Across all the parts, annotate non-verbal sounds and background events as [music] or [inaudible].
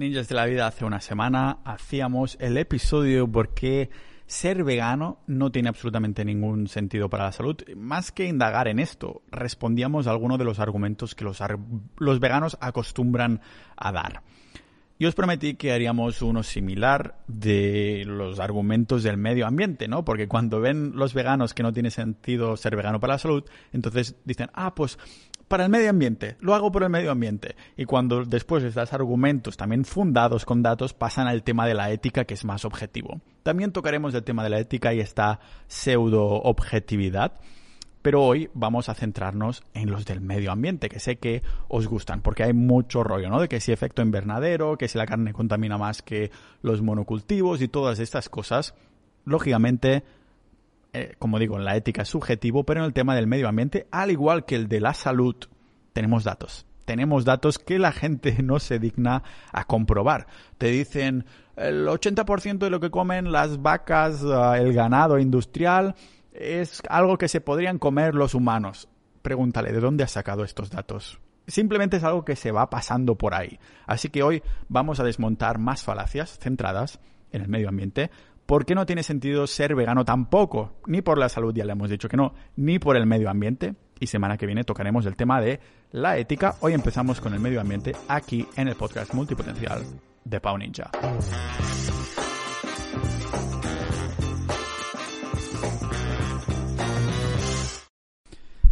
Ninjas de la Vida, hace una semana hacíamos el episodio porque ser vegano no tiene absolutamente ningún sentido para la salud. Más que indagar en esto, respondíamos a algunos de los argumentos que los, los veganos acostumbran a dar. Y os prometí que haríamos uno similar de los argumentos del medio ambiente, ¿no? Porque cuando ven los veganos que no tiene sentido ser vegano para la salud, entonces dicen, ah, pues para el medio ambiente, lo hago por el medio ambiente. Y cuando después les das argumentos también fundados con datos, pasan al tema de la ética, que es más objetivo. También tocaremos el tema de la ética y esta pseudo objetividad pero hoy vamos a centrarnos en los del medio ambiente, que sé que os gustan, porque hay mucho rollo, ¿no? De que si efecto invernadero, que si la carne contamina más que los monocultivos y todas estas cosas. Lógicamente, eh, como digo, en la ética es subjetivo, pero en el tema del medio ambiente, al igual que el de la salud, tenemos datos. Tenemos datos que la gente [laughs] no se digna a comprobar. Te dicen el 80% de lo que comen las vacas, ah, el ganado industrial, es algo que se podrían comer los humanos. Pregúntale, ¿de dónde has sacado estos datos? Simplemente es algo que se va pasando por ahí. Así que hoy vamos a desmontar más falacias centradas en el medio ambiente. ¿Por qué no tiene sentido ser vegano tampoco? Ni por la salud, ya le hemos dicho que no, ni por el medio ambiente. Y semana que viene tocaremos el tema de la ética. Hoy empezamos con el medio ambiente aquí en el podcast multipotencial de Pau Ninja.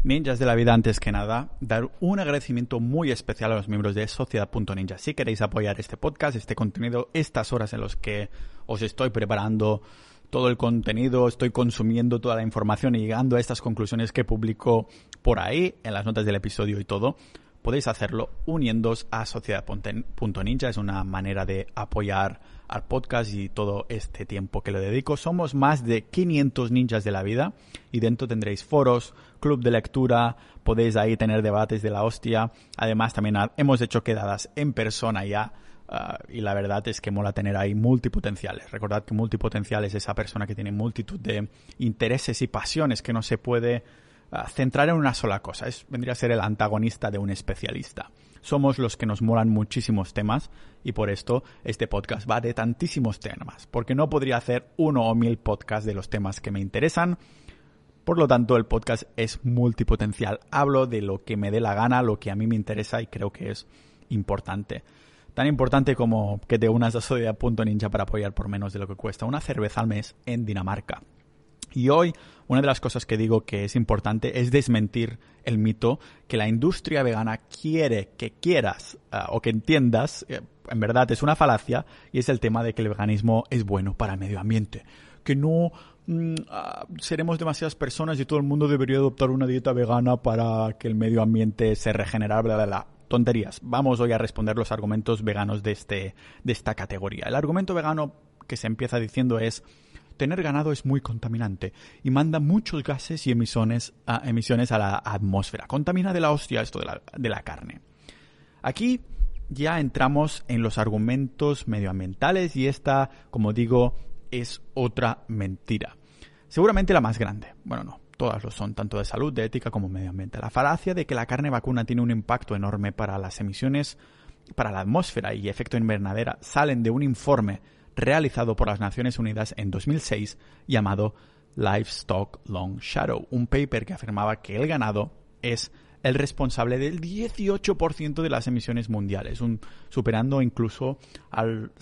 Ninjas de la vida, antes que nada, dar un agradecimiento muy especial a los miembros de Sociedad.ninja. Si queréis apoyar este podcast, este contenido, estas horas en las que os estoy preparando todo el contenido, estoy consumiendo toda la información y llegando a estas conclusiones que publico por ahí, en las notas del episodio y todo, podéis hacerlo uniéndose a Sociedad.ninja. Es una manera de apoyar al podcast y todo este tiempo que le dedico. Somos más de 500 ninjas de la vida y dentro tendréis foros, club de lectura, podéis ahí tener debates de la hostia. Además también hemos hecho quedadas en persona ya. Ah, y la verdad es que mola tener ahí multipotenciales. Recordad que multipotencial es esa persona que tiene multitud de intereses y pasiones que no se puede ah, centrar en una sola cosa. Es, vendría a ser el antagonista de un especialista somos los que nos molan muchísimos temas y por esto este podcast va de tantísimos temas, porque no podría hacer uno o mil podcasts de los temas que me interesan. Por lo tanto, el podcast es multipotencial. Hablo de lo que me dé la gana, lo que a mí me interesa y creo que es importante. Tan importante como que te unas a Sodia.ninja para apoyar por menos de lo que cuesta una cerveza al mes en Dinamarca. Y hoy una de las cosas que digo que es importante es desmentir el mito que la industria vegana quiere que quieras ah, o que entiendas, eh, en verdad es una falacia, y es el tema de que el veganismo es bueno para el medio ambiente. Que no mm, ah, seremos demasiadas personas y todo el mundo debería adoptar una dieta vegana para que el medio ambiente se regenere, bla, bla, bla. Tonterías. Vamos hoy a responder los argumentos veganos de, este, de esta categoría. El argumento vegano que se empieza diciendo es tener ganado es muy contaminante y manda muchos gases y emisiones a, la atmósfera. Contamina de la hostia esto de la, de la carne. Aquí ya entramos en los argumentos medioambientales y esta, como digo, es otra mentira. Seguramente la más grande. Bueno, no, todas lo son, tanto de salud, de ética como medioambiental. La falacia de que la carne vacuna tiene un impacto enorme para las emisiones, para la atmósfera y efecto invernadera salen de un informe realizado por las Naciones Unidas en 2006 llamado Livestock Long Shadow, un paper que afirmaba que el ganado es el responsable del 18% de las emisiones mundiales, superando incluso al,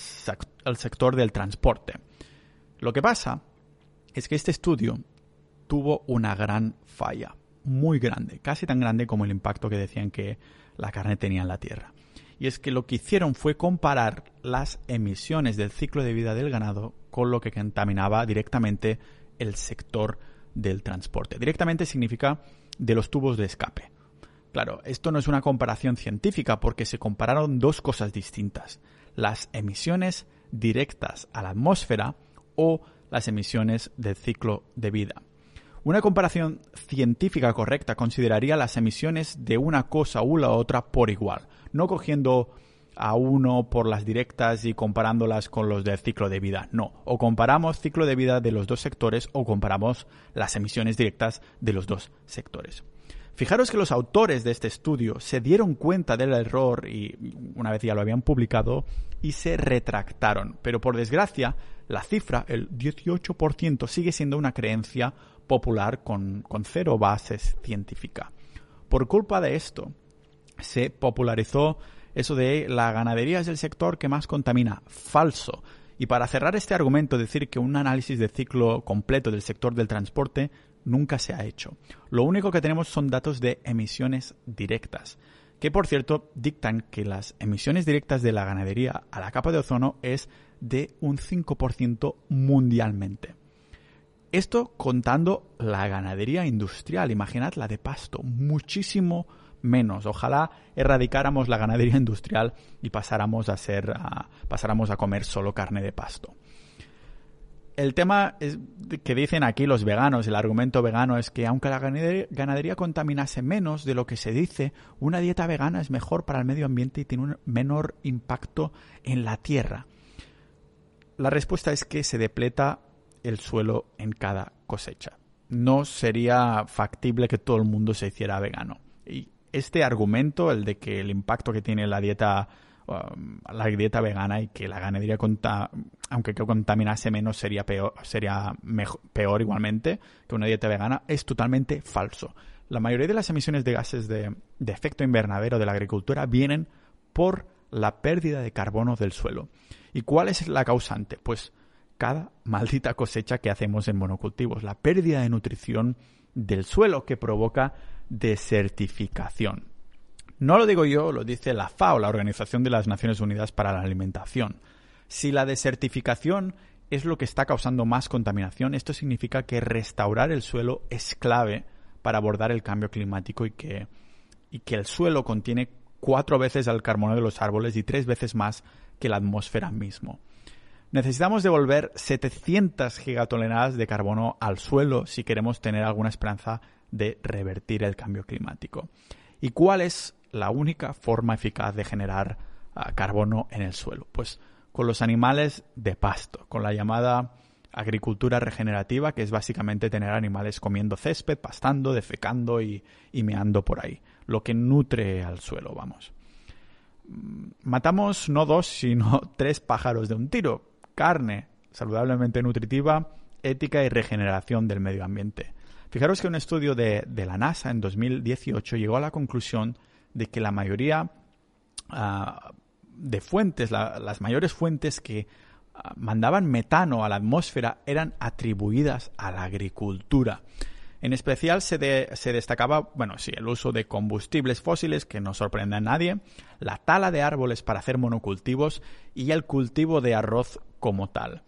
al sector del transporte. Lo que pasa es que este estudio tuvo una gran falla, muy grande, casi tan grande como el impacto que decían que la carne tenía en la Tierra y es que lo que hicieron fue comparar las emisiones del ciclo de vida del ganado con lo que contaminaba directamente el sector del transporte. Directamente significa de los tubos de escape. Claro, esto no es una comparación científica porque se compararon dos cosas distintas. Las emisiones directas a la atmósfera o las emisiones del ciclo de vida. Una comparación científica correcta consideraría las emisiones de una cosa u la otra por igual, no cogiendo a uno por las directas y comparándolas con los del ciclo de vida. No, o comparamos ciclo de vida de los dos sectores o comparamos las emisiones directas de los dos sectores. Fijaros que los autores de este estudio se dieron cuenta del error y una vez ya lo habían publicado y se retractaron. Pero por desgracia, la cifra, el 18%, sigue siendo una creencia popular con, con cero bases científica. Por culpa de esto, se popularizó eso de la ganadería es el sector que más contamina. Falso. Y para cerrar este argumento, decir que un análisis de ciclo completo del sector del transporte nunca se ha hecho. Lo único que tenemos son datos de emisiones directas, que por cierto dictan que las emisiones directas de la ganadería a la capa de ozono es de un 5% mundialmente. Esto contando la ganadería industrial, imaginad la de pasto, muchísimo menos. Ojalá erradicáramos la ganadería industrial y pasáramos a pasáramos a comer solo carne de pasto. El tema es que dicen aquí los veganos, el argumento vegano es que aunque la ganadería contaminase menos de lo que se dice, una dieta vegana es mejor para el medio ambiente y tiene un menor impacto en la tierra. La respuesta es que se depleta el suelo en cada cosecha. No sería factible que todo el mundo se hiciera vegano. Y este argumento, el de que el impacto que tiene la dieta um, la dieta vegana y que la ganadería aunque contaminase menos sería peor sería peor igualmente que una dieta vegana es totalmente falso. La mayoría de las emisiones de gases de, de efecto invernadero de la agricultura vienen por la pérdida de carbono del suelo. ¿Y cuál es la causante? Pues cada maldita cosecha que hacemos en monocultivos, la pérdida de nutrición del suelo que provoca desertificación. No lo digo yo, lo dice la FAO, la Organización de las Naciones Unidas para la Alimentación. Si la desertificación es lo que está causando más contaminación, esto significa que restaurar el suelo es clave para abordar el cambio climático y que, y que el suelo contiene cuatro veces el carbono de los árboles y tres veces más que la atmósfera mismo. Necesitamos devolver 700 gigatoneladas de carbono al suelo si queremos tener alguna esperanza de revertir el cambio climático. ¿Y cuál es la única forma eficaz de generar ah, carbono en el suelo? Pues con los animales de pasto, con la llamada agricultura regenerativa, que es básicamente tener animales comiendo césped, pastando, defecando y, y meando por ahí, lo que nutre al suelo, vamos. Mm, matamos no dos, sino [laughs] tres pájaros de un tiro. Carne saludablemente nutritiva, ética y regeneración del medio ambiente. Fijaros que un estudio de, la NASA en 2018 llegó a la conclusión de que la mayoría ah, de fuentes, las mayores fuentes que ah, mandaban metano a la atmósfera eran atribuidas a la agricultura. En especial se, se, destacaba, bueno, sí, el uso de combustibles fósiles, que no sorprende a nadie, la tala de árboles para hacer monocultivos y el cultivo de arroz como tal.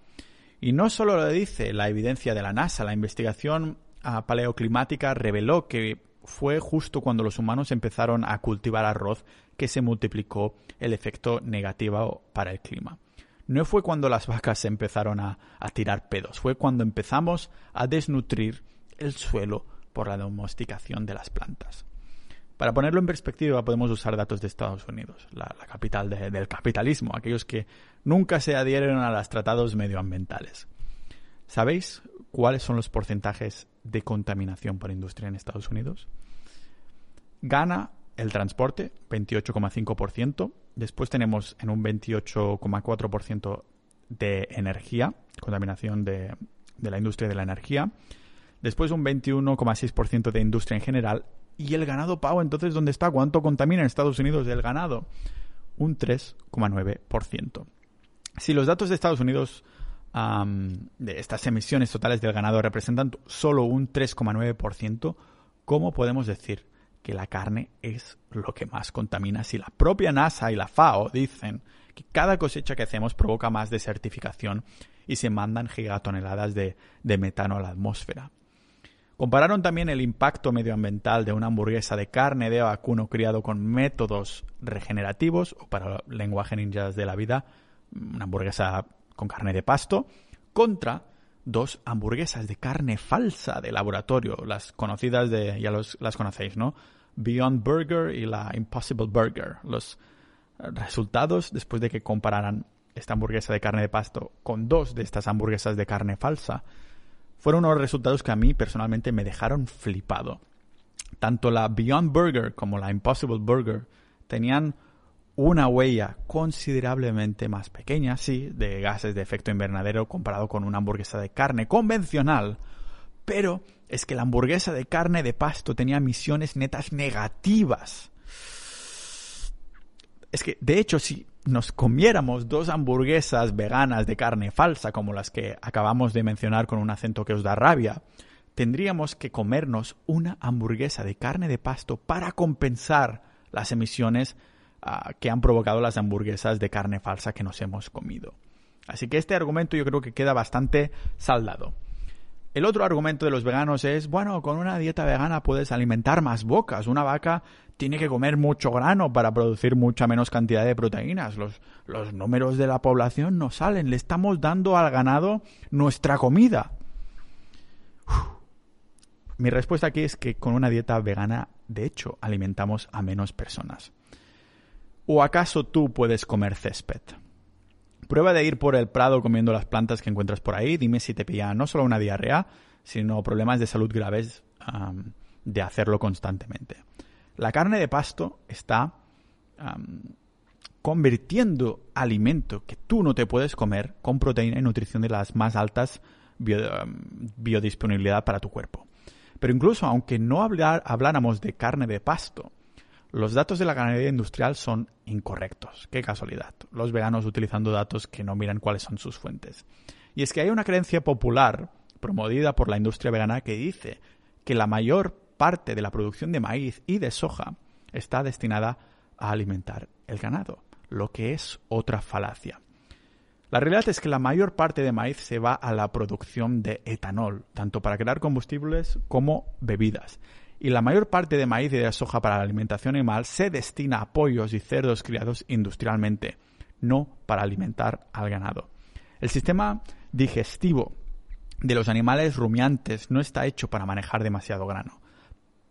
Y no solo lo dice la evidencia de la NASA, la investigación paleoclimática reveló que fue justo cuando los humanos empezaron a cultivar arroz que se multiplicó el efecto negativo para el clima. No fue cuando las vacas empezaron a, tirar pedos, fue cuando empezamos a desnutrir el suelo por la domesticación de las plantas. Para ponerlo en perspectiva, podemos usar datos de Estados Unidos, la, capital del capitalismo, aquellos que nunca se adhieren a los tratados medioambientales. ¿Sabéis cuáles son los porcentajes de contaminación por industria en Estados Unidos. Gana el transporte, 28,5%. Después tenemos en un 28,4% de energía, contaminación de, de la industria de la energía. Después un 21,6% de industria en general. Y el ganado pavo, entonces, ¿dónde está? ¿Cuánto contamina en Estados Unidos el ganado? Un 3,9%. Si los datos de Estados Unidos de estas emisiones totales del ganado representan solo un 3,9%, ¿cómo podemos decir que la carne es lo que más contamina si la propia NASA y la FAO dicen que cada cosecha que hacemos provoca más desertificación y se mandan gigatoneladas de, de metano a la atmósfera? Compararon también el impacto medioambiental de una hamburguesa de carne de vacuno criado con métodos regenerativos, o para lenguaje ninjas de la vida, una hamburguesa con carne de pasto contra dos hamburguesas de carne falsa de laboratorio, las conocidas de, ya las conocéis, ¿no? Beyond Burger y la Impossible Burger. Los resultados, después de que compararan esta hamburguesa de carne de pasto con dos de estas hamburguesas de carne falsa, fueron unos resultados que a mí personalmente me dejaron flipado. tanto la Beyond Burger como la Impossible Burger tenían una huella considerablemente más pequeña, sí, de gases de efecto invernadero comparado con una hamburguesa de carne convencional, pero es que la hamburguesa de carne de pasto tenía emisiones netas negativas. Es que, de hecho, si nos comiéramos dos hamburguesas veganas de carne falsa, como las que acabamos de mencionar con un acento que os da rabia, tendríamos que comernos una hamburguesa de carne de pasto para compensar las emisiones Ah, que han provocado las hamburguesas de carne falsa que nos hemos comido. Así que este argumento yo creo que queda bastante saldado. El otro argumento de los veganos es, bueno, con una dieta vegana puedes alimentar más bocas. Una vaca tiene que comer mucho grano para producir mucha menos cantidad de proteínas. Los, los números de la población no salen. Le estamos dando al ganado nuestra comida. Mi respuesta aquí es que con una dieta vegana, de hecho, alimentamos a menos personas. ¿O acaso tú puedes comer césped? Prueba de ir por el prado comiendo las plantas que encuentras por ahí. Dime si te pilla no solo una diarrea, sino problemas de salud graves de hacerlo constantemente. La carne de pasto está convirtiendo alimento que tú no te puedes comer con proteína y nutrición de las más altas biodisponibilidad para tu cuerpo. Pero incluso aunque no habláramos de carne de pasto, los datos de la ganadería industrial son incorrectos. Qué casualidad. Los veganos utilizando datos que no miran cuáles son sus fuentes. Y es que hay una creencia popular promovida por la industria vegana que dice que la mayor parte de la producción de maíz y de soja está destinada a alimentar el ganado, lo que es otra falacia. La realidad es que la mayor parte de maíz se va a la producción de etanol, tanto para crear combustibles como bebidas y la mayor parte de maíz y de soja para la alimentación animal se destina a pollos y cerdos criados industrialmente, no para alimentar al ganado. El sistema digestivo de los animales rumiantes no está hecho para manejar demasiado grano,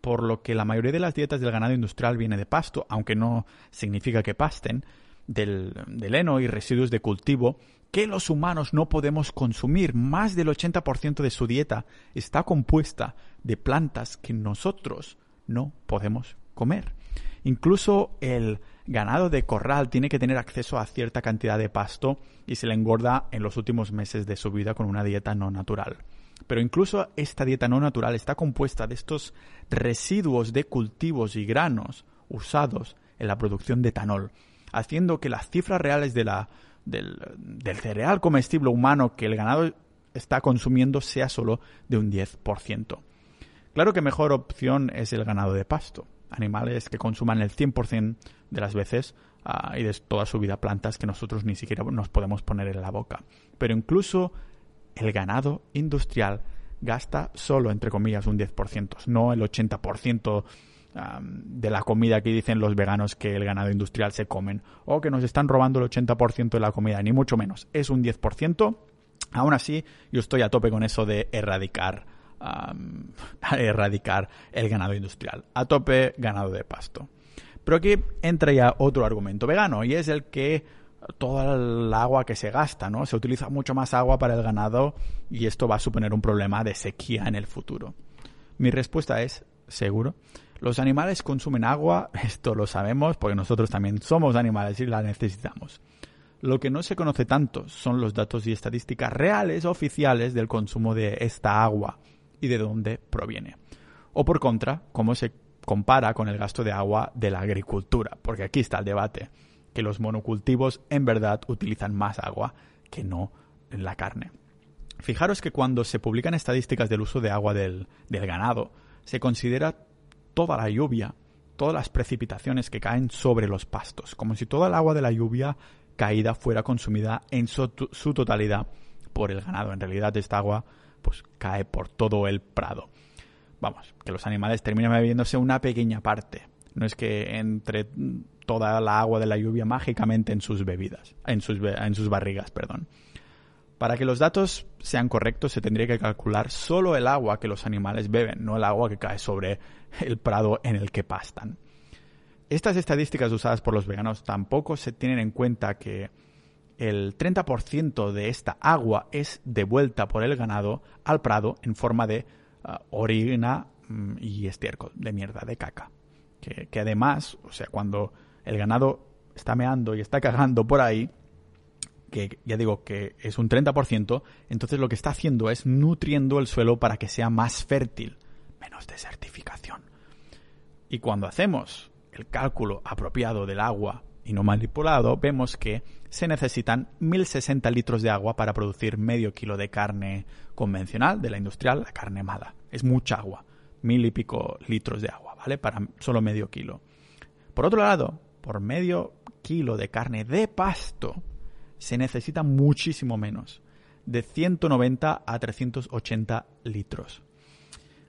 por lo que la mayoría de las dietas del ganado industrial viene de pasto, aunque no significa que pasten, del, del heno y residuos de cultivo que los humanos no podemos consumir. Más del 80% de su dieta está compuesta de plantas que nosotros no podemos comer. Incluso el ganado de corral tiene que tener acceso a cierta cantidad de pasto y se le engorda en los últimos meses de su vida con una dieta no natural. Pero incluso esta dieta no natural está compuesta de estos residuos de cultivos y granos usados en la producción de etanol, haciendo que las cifras reales de la del, cereal comestible humano que el ganado está consumiendo sea solo de un 10%. Claro que mejor opción es el ganado de pasto, animales que consuman el 100% de las veces ah, y de toda su vida plantas que nosotros ni siquiera nos podemos poner en la boca. Pero incluso el ganado industrial gasta solo, entre comillas, un 10%, no el 80% de la comida que dicen los veganos que el ganado industrial se comen o que nos están robando el 80% de la comida, ni mucho menos. Es un 10%. Aún así, yo estoy a tope con eso de erradicar, [laughs] erradicar el ganado industrial. A tope ganado de pasto. Pero aquí entra ya otro argumento vegano y es el que toda el agua que se gasta, ¿no? Se utiliza mucho más agua para el ganado y esto va a suponer un problema de sequía en el futuro. Mi respuesta es seguro. Los animales consumen agua, [laughs] esto lo sabemos porque nosotros también somos animales y la necesitamos. Lo que no se conoce tanto son los datos y estadísticas reales oficiales del consumo de esta agua y de dónde proviene. O por contra, cómo se compara con el gasto de agua de la agricultura, porque aquí está el debate, que los monocultivos en verdad utilizan más agua que no en la carne. Fijaros que cuando se publican estadísticas del uso de agua del, del ganado, se considera toda la lluvia, todas las precipitaciones que caen sobre los pastos, como si toda el agua de la lluvia caída fuera consumida en su, totalidad por el ganado. En realidad esta agua pues cae por todo el prado. Vamos, que los animales terminan bebiéndose una pequeña parte. No es que entre toda la agua de la lluvia mágicamente en sus bebidas, en sus, en sus barrigas, perdón. Para que los datos sean correctos se tendría que calcular solo el agua que los animales beben, no el agua que cae sobre el prado en el que pastan. Estas estadísticas usadas por los veganos tampoco se tienen en cuenta que el 30% de esta agua es devuelta por el ganado al prado en forma de ah, orina mm, y estiércol de mierda, de caca. Que, además, o sea, cuando el ganado está meando y está cagando por ahí, que ya digo que es un 30%, entonces lo que está haciendo es nutriendo el suelo para que sea más fértil, menos desertificación. Y cuando hacemos el cálculo apropiado del agua y no manipulado, vemos que se necesitan 1060 litros de agua para producir medio kilo de carne convencional, de la industrial, la carne mala. Es mucha agua, mil y pico litros de agua, Para solo medio kilo. Por otro lado, por medio kilo de carne de pasto, se necesita muchísimo menos, de 190 a 380 litros.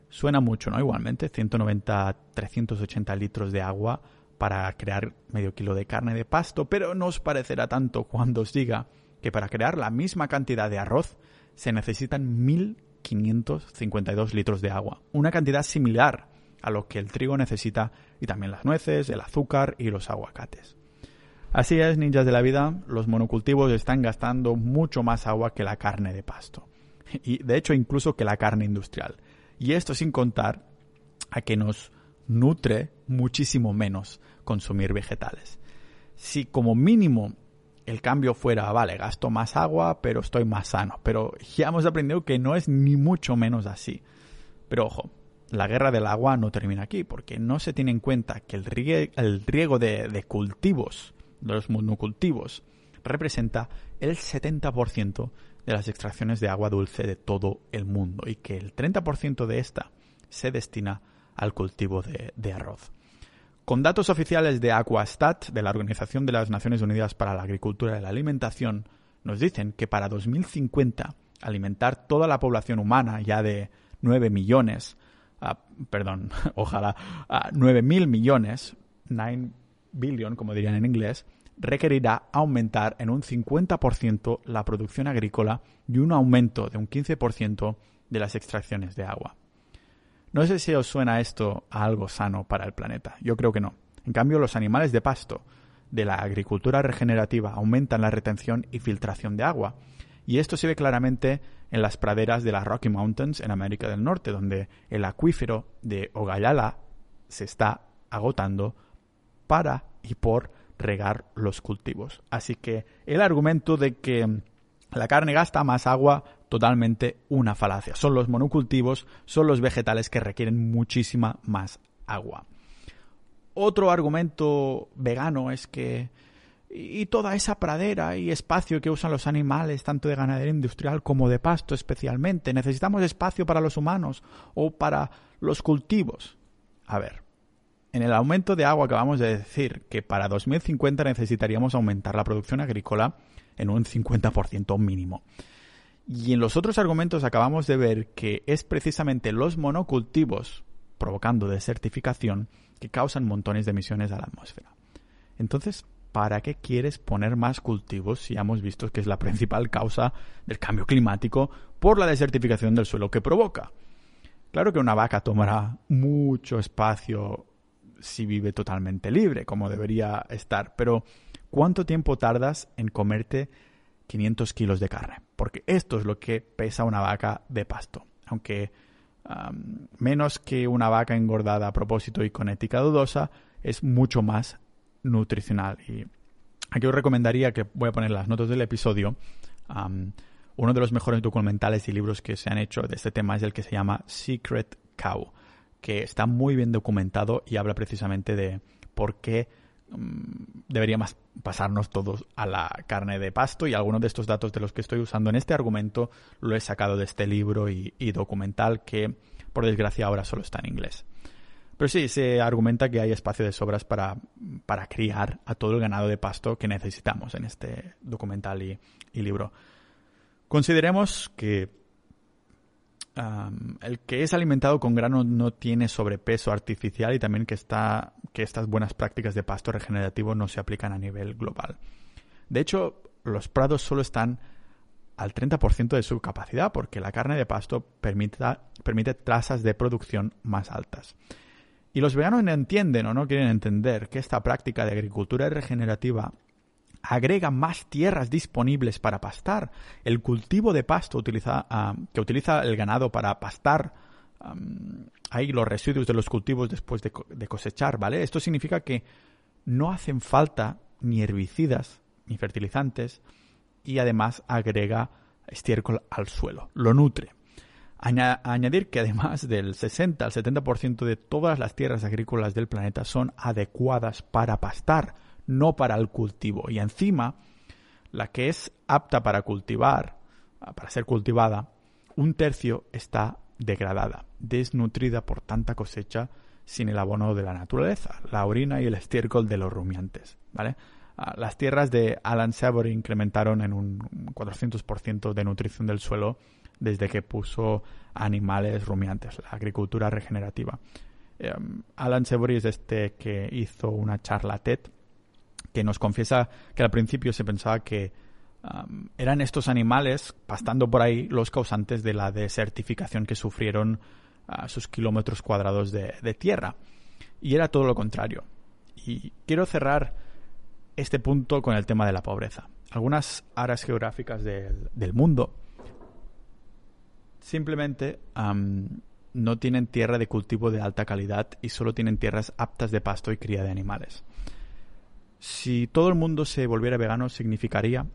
Suena mucho, ¿no? Igualmente, 190 a 380 litros de agua para crear medio kilo de carne de pasto, pero no os parecerá tanto cuando os diga que para crear la misma cantidad de arroz se necesitan 1552 litros de agua, una cantidad similar a lo que el trigo necesita y también las nueces, el azúcar y los aguacates. Así es, ninjas de la vida, los monocultivos están gastando mucho más agua que la carne de pasto. Y de hecho incluso que la carne industrial. Y esto sin contar a que nos nutre muchísimo menos consumir vegetales. Si como mínimo el cambio fuera, vale, gasto más agua, pero estoy más sano. Pero ya hemos aprendido que no es ni mucho menos así. Pero ojo, la guerra del agua no termina aquí, porque no se tiene en cuenta que el, riego de, de cultivos de los monocultivos representa el 70% de las extracciones de agua dulce de todo el mundo y que el 30% de esta se destina al cultivo de, arroz. Con datos oficiales de Aquastat, de la Organización de las Naciones Unidas para la Agricultura y la Alimentación, nos dicen que para 2050 alimentar toda la población humana, ya de 9 millones, perdón, [laughs] ojalá, a 9 mil millones, 9 billion, como dirían en inglés, requerirá aumentar en un 50% la producción agrícola y un aumento de un 15% de las extracciones de agua. No sé si os suena esto a algo sano para el planeta, yo creo que no. En cambio, los animales de pasto de la agricultura regenerativa aumentan la retención y filtración de agua, y esto se ve claramente en las praderas de las Rocky Mountains en América del Norte, donde el acuífero de Ogallala se está agotando para y por regar los cultivos. Así que el argumento de que la carne gasta más agua, totalmente una falacia. Son los monocultivos, son los vegetales que requieren muchísima más agua. Otro argumento vegano es que y toda esa pradera y espacio que usan los animales, tanto de ganadería industrial como de pasto especialmente, necesitamos espacio para los humanos o para los cultivos. A ver, en el aumento de agua acabamos de decir que para 2050 necesitaríamos aumentar la producción agrícola en un 50% mínimo. Y en los otros argumentos acabamos de ver que es precisamente los monocultivos provocando desertificación que causan montones de emisiones a la atmósfera. Entonces, ¿para qué quieres poner más cultivos si hemos visto que es la principal causa del cambio climático por la desertificación del suelo que provoca? Claro que una vaca tomará mucho espacio si vive totalmente libre, como debería estar. Pero, ¿cuánto tiempo tardas en comerte 500 kilos de carne? Porque esto es lo que pesa una vaca de pasto. Aunque menos que una vaca engordada a propósito y con ética dudosa, es mucho más nutricional. Y aquí os recomendaría que voy a poner las notas del episodio. uno de los mejores documentales y libros que se han hecho de este tema es el que se llama Secret Cow que está muy bien documentado y habla precisamente de por qué mm, deberíamos pasarnos todos a la carne de pasto y algunos de estos datos de los que estoy usando en este argumento lo he sacado de este libro y, documental que por desgracia ahora solo está en inglés. Pero sí, se argumenta que hay espacio de sobras para, para criar a todo el ganado de pasto que necesitamos en este documental y libro. Consideremos que el que es alimentado con grano no tiene sobrepeso artificial y también que, está, que estas buenas prácticas de pasto regenerativo no se aplican a nivel global. De hecho, los prados solo están al 30% de su capacidad porque la carne de pasto permite tasas de producción más altas. Y los veganos no entienden o no quieren entender que esta práctica de agricultura regenerativa agrega más tierras disponibles para pastar. El cultivo de pasto utiliza, ah, que utiliza el ganado para pastar ahí los residuos de los cultivos después de, de cosechar, ¿vale? Esto significa que no hacen falta ni herbicidas ni fertilizantes y además agrega estiércol al suelo, lo nutre. Añadir que además del 60 al 70% de todas las tierras agrícolas del planeta son adecuadas para pastar, no para el cultivo. Y encima, la que es apta para cultivar, para ser cultivada, un tercio está degradada, desnutrida por tanta cosecha sin el abono de la naturaleza, la orina y el estiércol de los rumiantes, ¿vale? Ah, las tierras de Alan Savory incrementaron en un 400% de nutrición del suelo desde que puso animales rumiantes, la agricultura regenerativa. Em, Alan Savory es este que hizo una charla TED que nos confiesa que al principio se pensaba que eran estos animales pastando por ahí los causantes de la desertificación que sufrieron a sus kilómetros cuadrados de, tierra. Y era todo lo contrario. Y quiero cerrar este punto con el tema de la pobreza. Algunas áreas geográficas del, mundo simplemente no tienen tierra de cultivo de alta calidad y solo tienen tierras aptas de pasto y cría de animales. Si todo el mundo se volviera vegano, significaría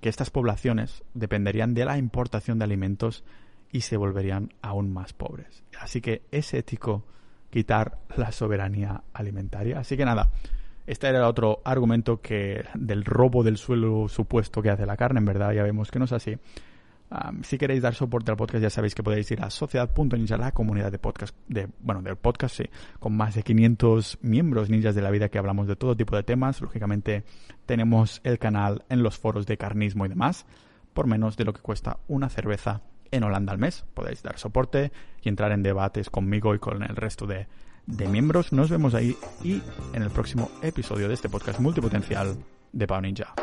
que estas poblaciones dependerían de la importación de alimentos y se volverían aún más pobres. Así que es ético quitar la soberanía alimentaria. Así que nada, este era otro argumento que del robo del suelo supuesto que hace la carne, en verdad ya vemos que no es así si queréis dar soporte al podcast, ya sabéis que podéis ir a sociedad.ninja, la comunidad de podcast, de, bueno, del podcast, sí, con más de 500 miembros ninjas de la vida que hablamos de todo tipo de temas. Lógicamente, tenemos el canal en los foros de carnismo y demás, por menos de lo que cuesta una cerveza en Holanda al mes. Podéis dar soporte y entrar en debates conmigo y con el resto de, de miembros. Nos vemos ahí y en el próximo episodio de este podcast multipotencial de Pau Ninja.